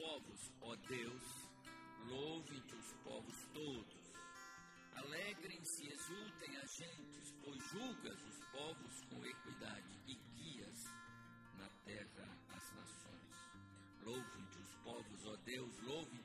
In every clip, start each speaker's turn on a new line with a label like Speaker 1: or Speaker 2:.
Speaker 1: Povos, ó Deus, louvem-te os povos todos. Alegrem-se e exultem as gentes, pois julgas os povos com equidade e guias na terra as nações. Louvem-te os povos, ó Deus, louvem-te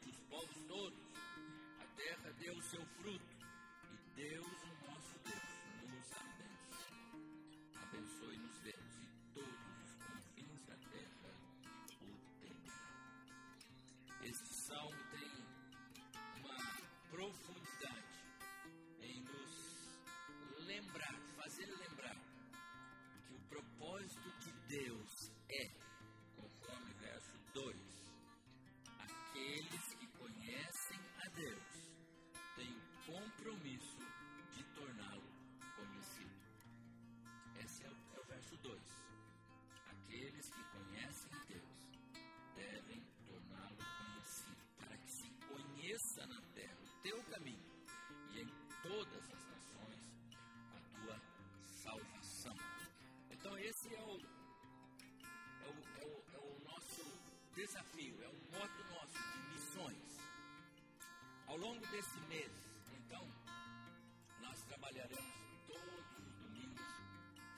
Speaker 1: desse mês, então, nós trabalharemos todos os domingos,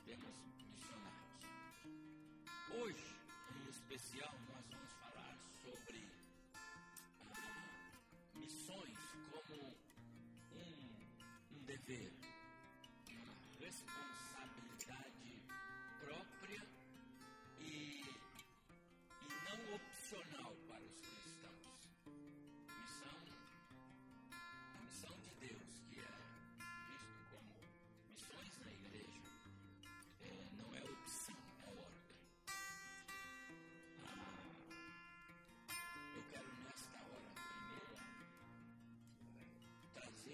Speaker 1: temos missionários. Hoje, em especial, nós vamos falar sobre ah, missões como um, um dever, uma responsabilidade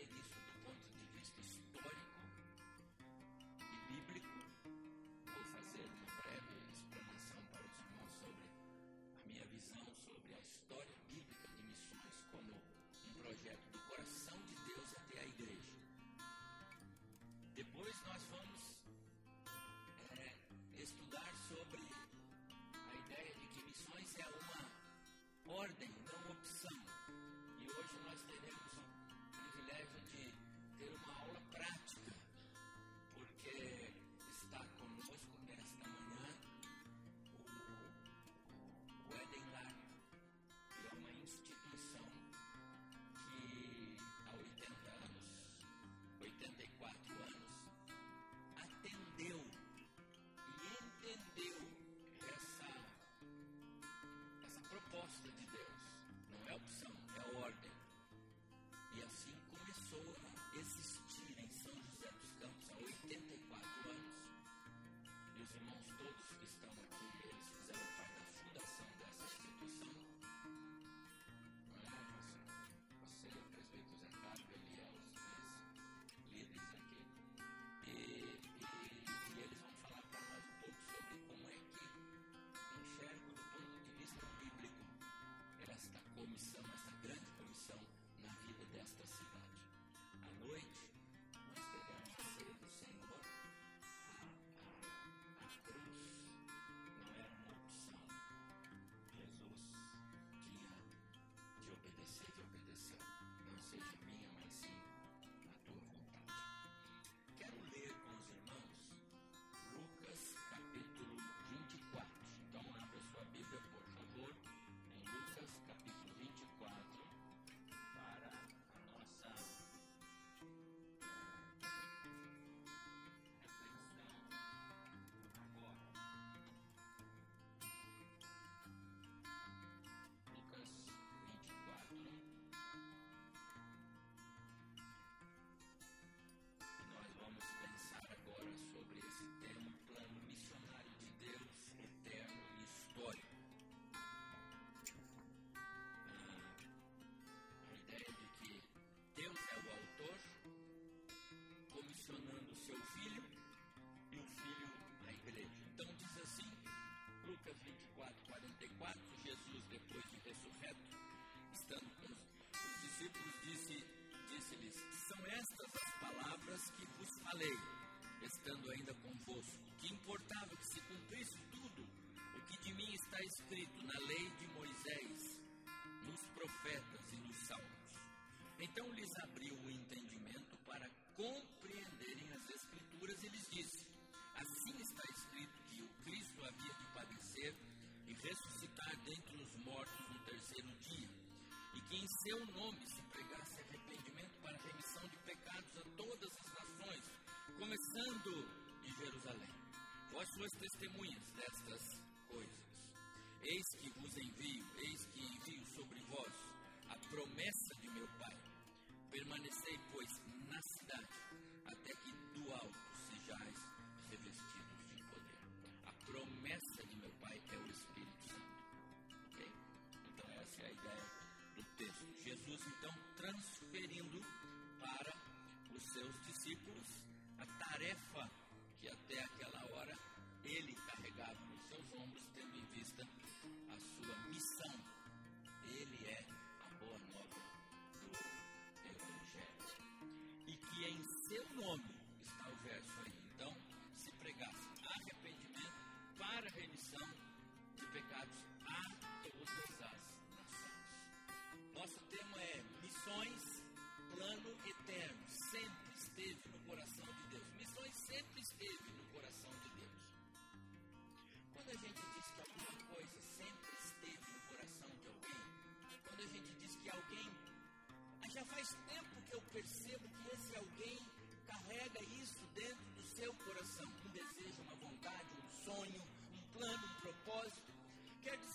Speaker 1: disso. Lei, estando ainda convosco, que importava que se cumprisse tudo o que de mim está escrito na lei de Moisés, nos profetas e nos salmos. Então lhes abriu o entendimento para compreenderem as Escrituras e lhes disse: Assim está escrito que o Cristo havia de padecer e ressuscitar dentre os mortos no terceiro dia, e que em seu nome começando de Jerusalém. Vós sois testemunhas destas coisas. Eis que vos envio, eis que envio sobre vós a promessa de meu Pai. Permanecei, pois, na cidade, até que do alto sejais revestidos de poder. A promessa de meu Pai é o Espírito Santo. Ok? Então, essa é a ideia do texto. Jesus, então, transferindo para os seus discípulos tarefa Já faz tempo que eu percebo que esse alguém carrega isso dentro do seu coração. Um desejo, uma vontade, um sonho, um plano, um propósito. Quer dizer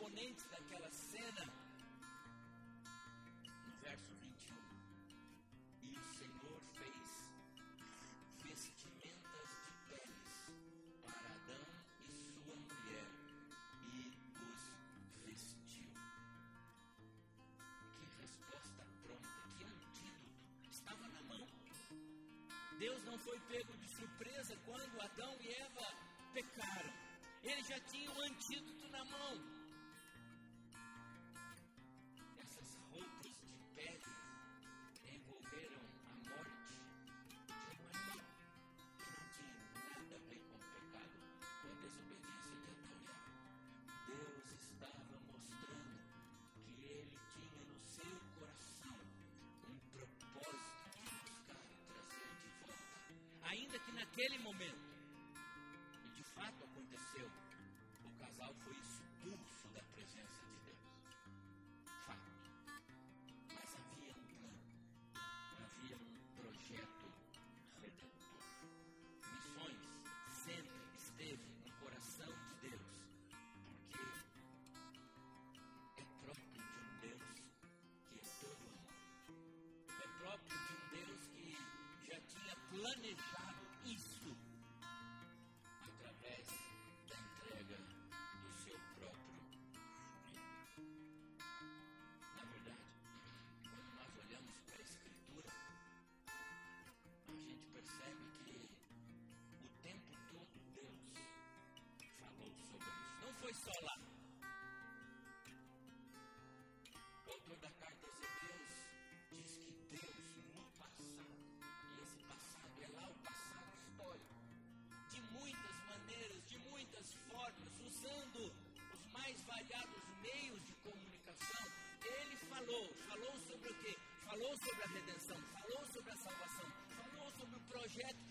Speaker 1: componentes daquela cena. No verso 21, e o Senhor fez vestimentas de peles para Adão e sua mulher e os vestiu. Que resposta pronta, que estava na mão. Deus não foi pego de surpresa quando Adão e Eva pecaram. Ele já tinha o antídoto na mão. Naquele momento, sobre a redenção, falou sobre a salvação, falou sobre o projeto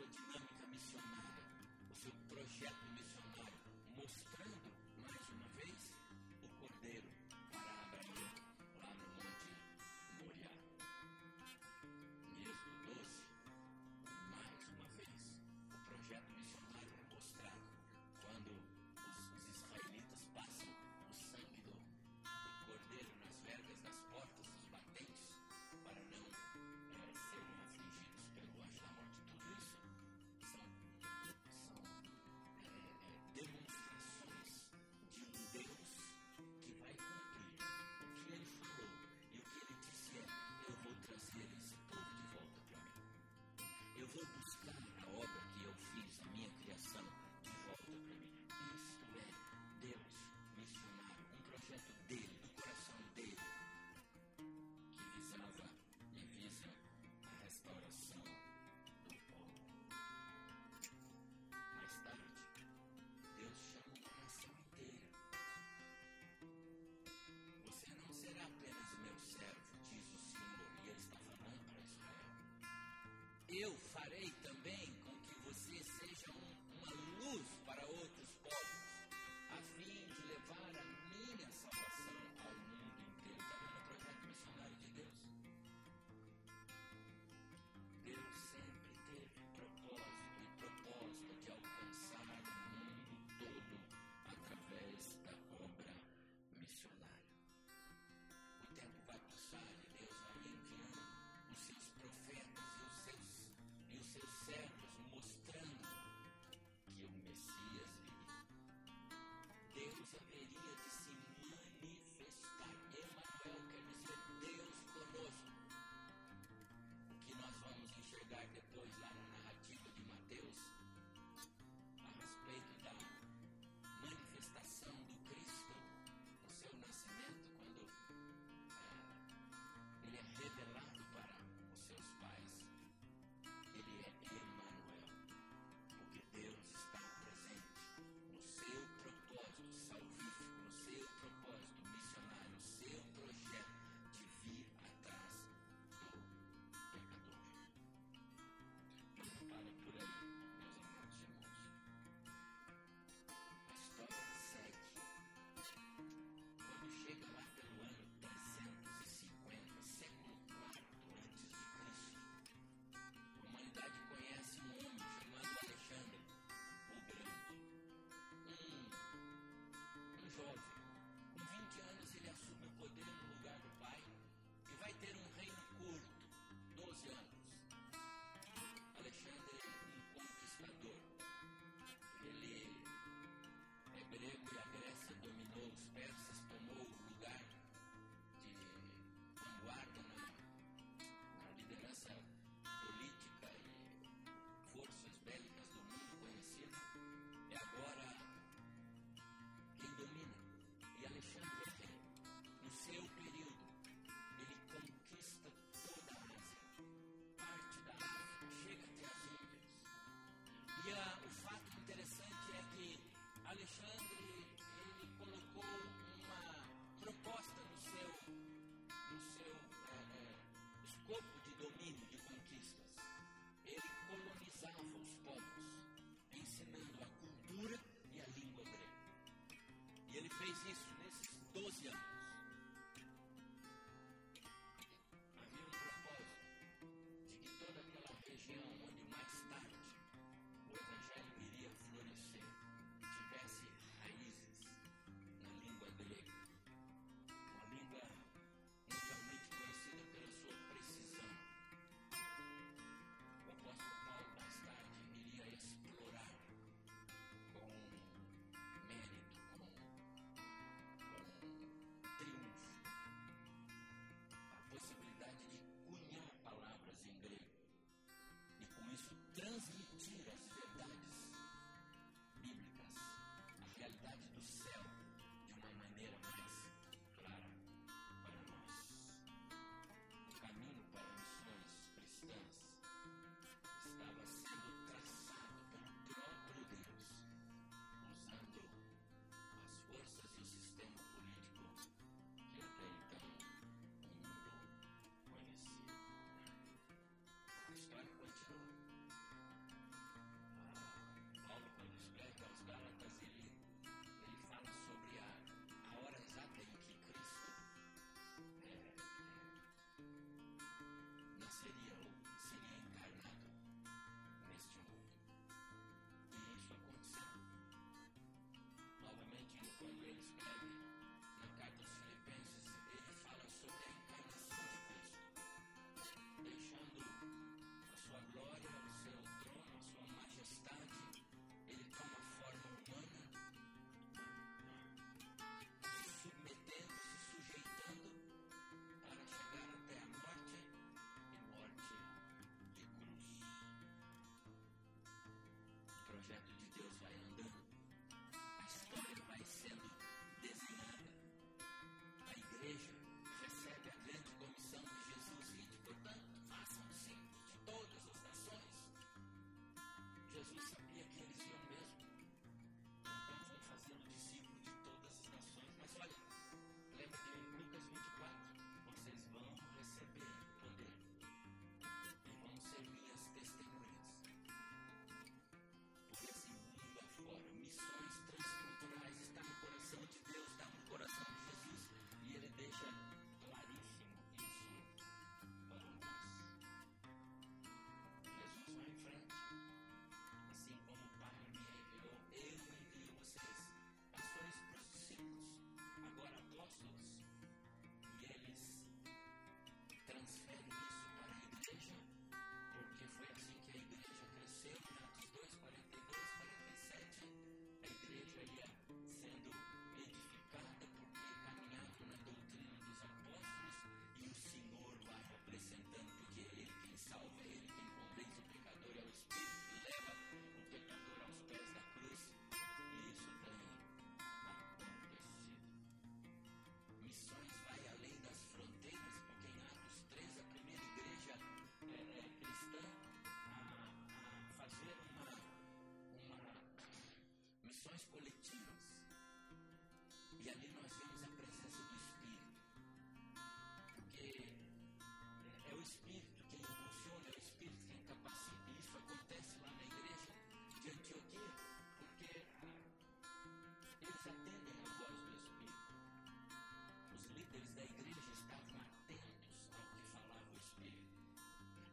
Speaker 1: Switch.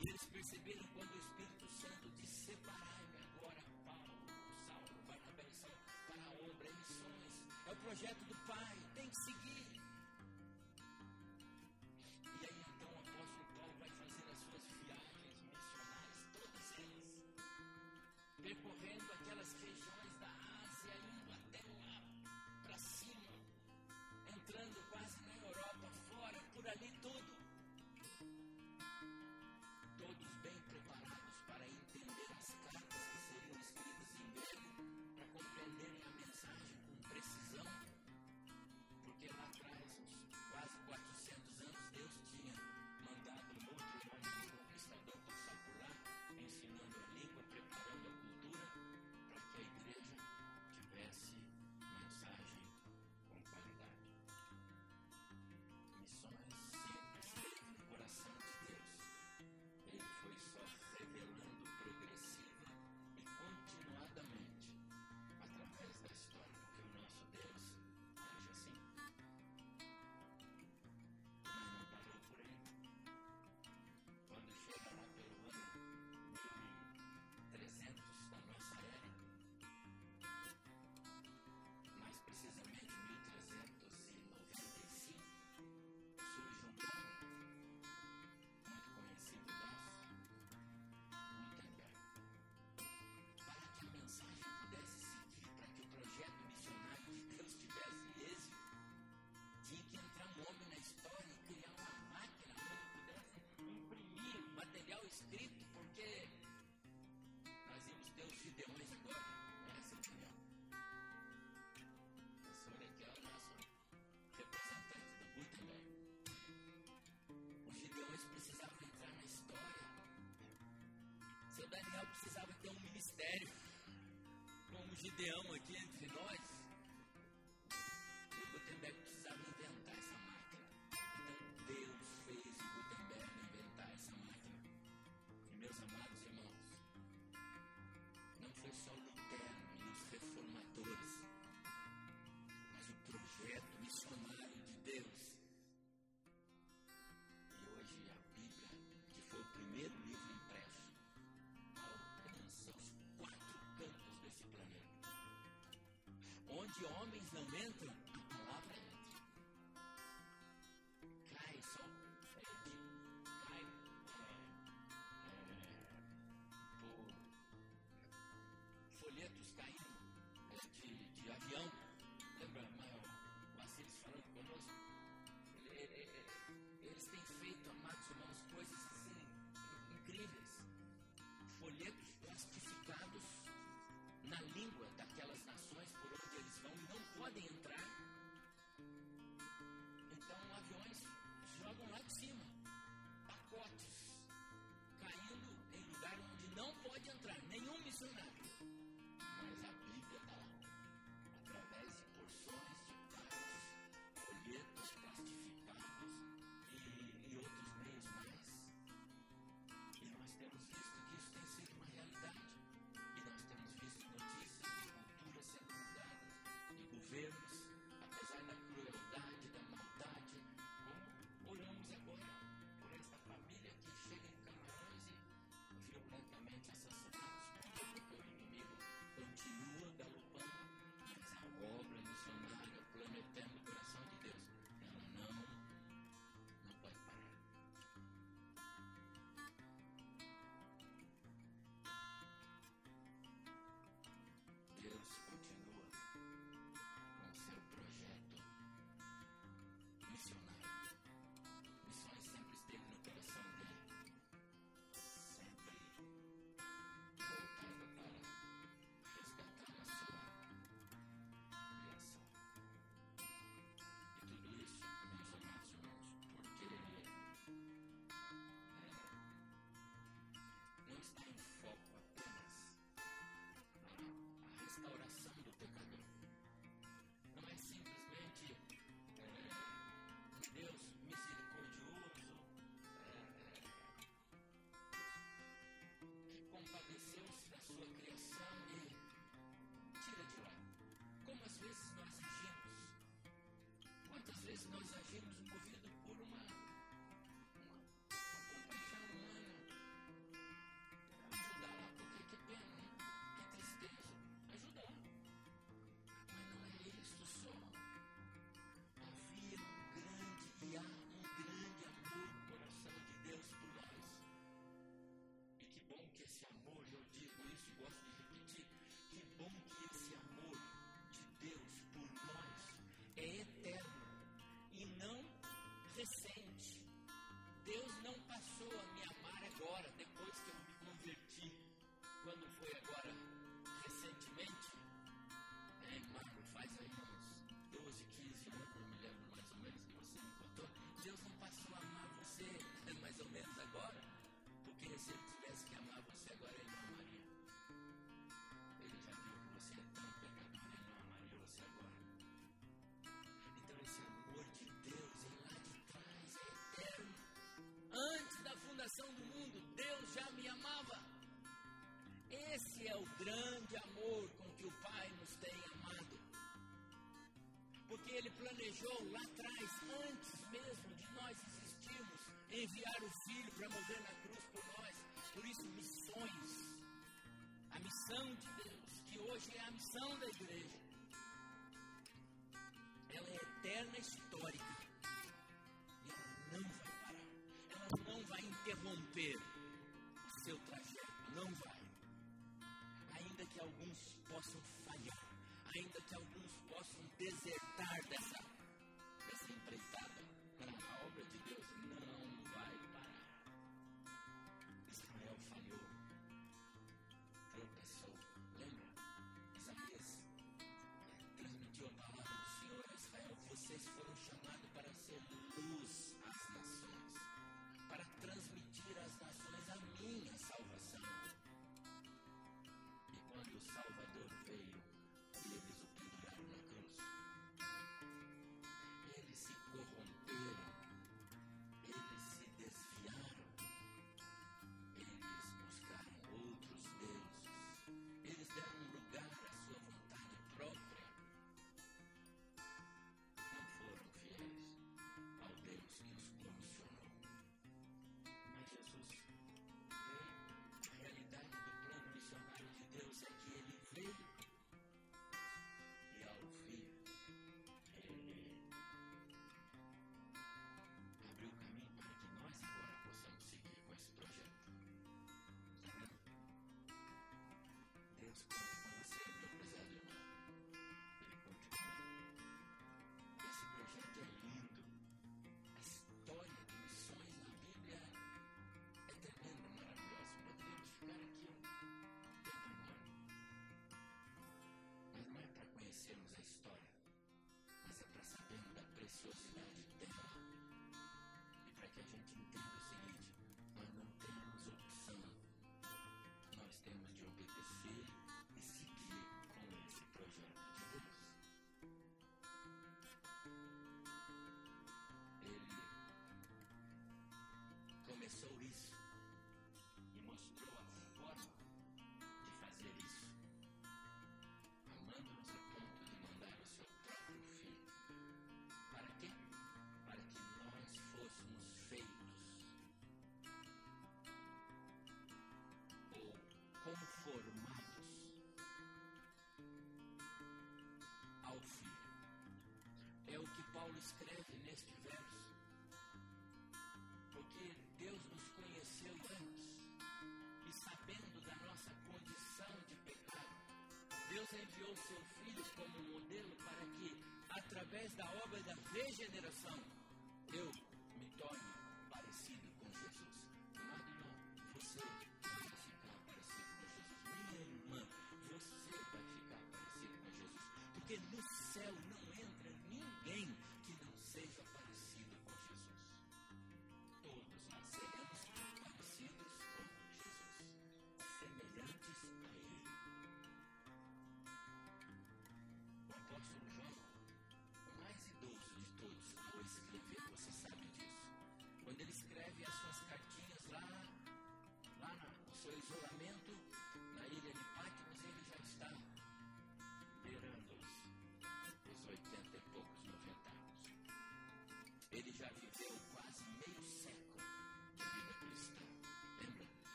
Speaker 1: E eles perceberam quando o Espírito Santo disse: Separai-me agora, Paulo, Saulo, Barnabé e Saulo, para a obra, missões. É o projeto do Pai, tem que seguir. Gideão aqui, nós agimos Esse é o grande amor com que o Pai nos tem amado. Porque Ele planejou lá atrás, antes mesmo de nós existirmos, enviar o Filho para morrer na cruz por nós. Por isso, missões. A missão de Deus, que hoje é a missão da igreja, ela é eterna e histórica. E ela não vai parar. Ela não vai interromper possam falhar, ainda que alguns possam desertar dessa Jesus. Escreve neste verso. Porque Deus nos conheceu antes e sabendo da nossa condição de pecado, Deus enviou seu Filho como modelo para que, através da obra da regeneração, eu me torne parecido com Jesus. Amado irmão, você vai ficar parecido com Jesus. Minha irmã, você vai ficar parecido com Jesus. Porque no céu não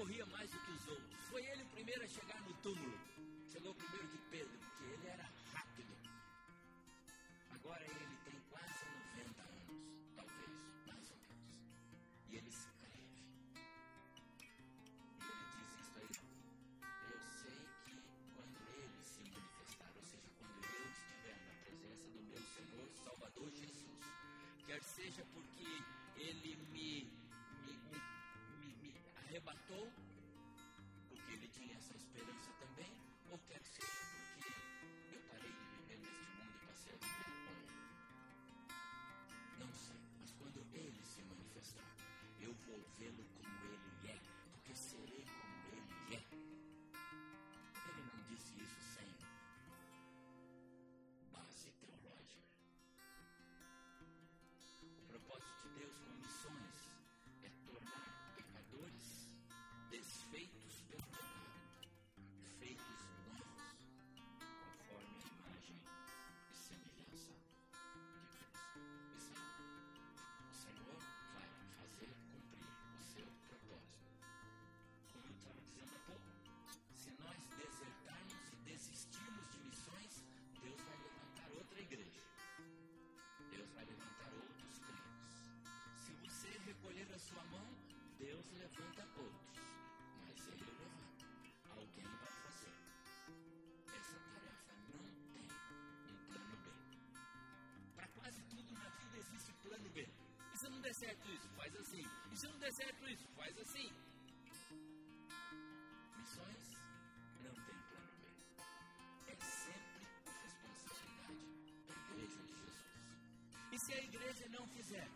Speaker 1: corria mais do que os outros. Foi ele o primeiro a chegar no túmulo. Chegou primeiro que arrebatou, porque ele tinha essa esperança também, ou quer seja porque eu parei de viver neste mundo e passei a viver com. Não sei, mas quando ele se manifestar, eu vou vê-lo como ele é, porque serei como ele é. Ele não disse isso sem base teológica. O propósito de Deus com missões Outros. Mas Ele levanta. Alguém vai fazer. Essa tarefa não tem um plano B. Para quase tudo na vida existe plano B. E se não der certo isso, faz assim. E se não der certo isso, faz assim. Missões não tem plano B. É sempre responsabilidade da igreja de Jesus. E se a igreja não fizer,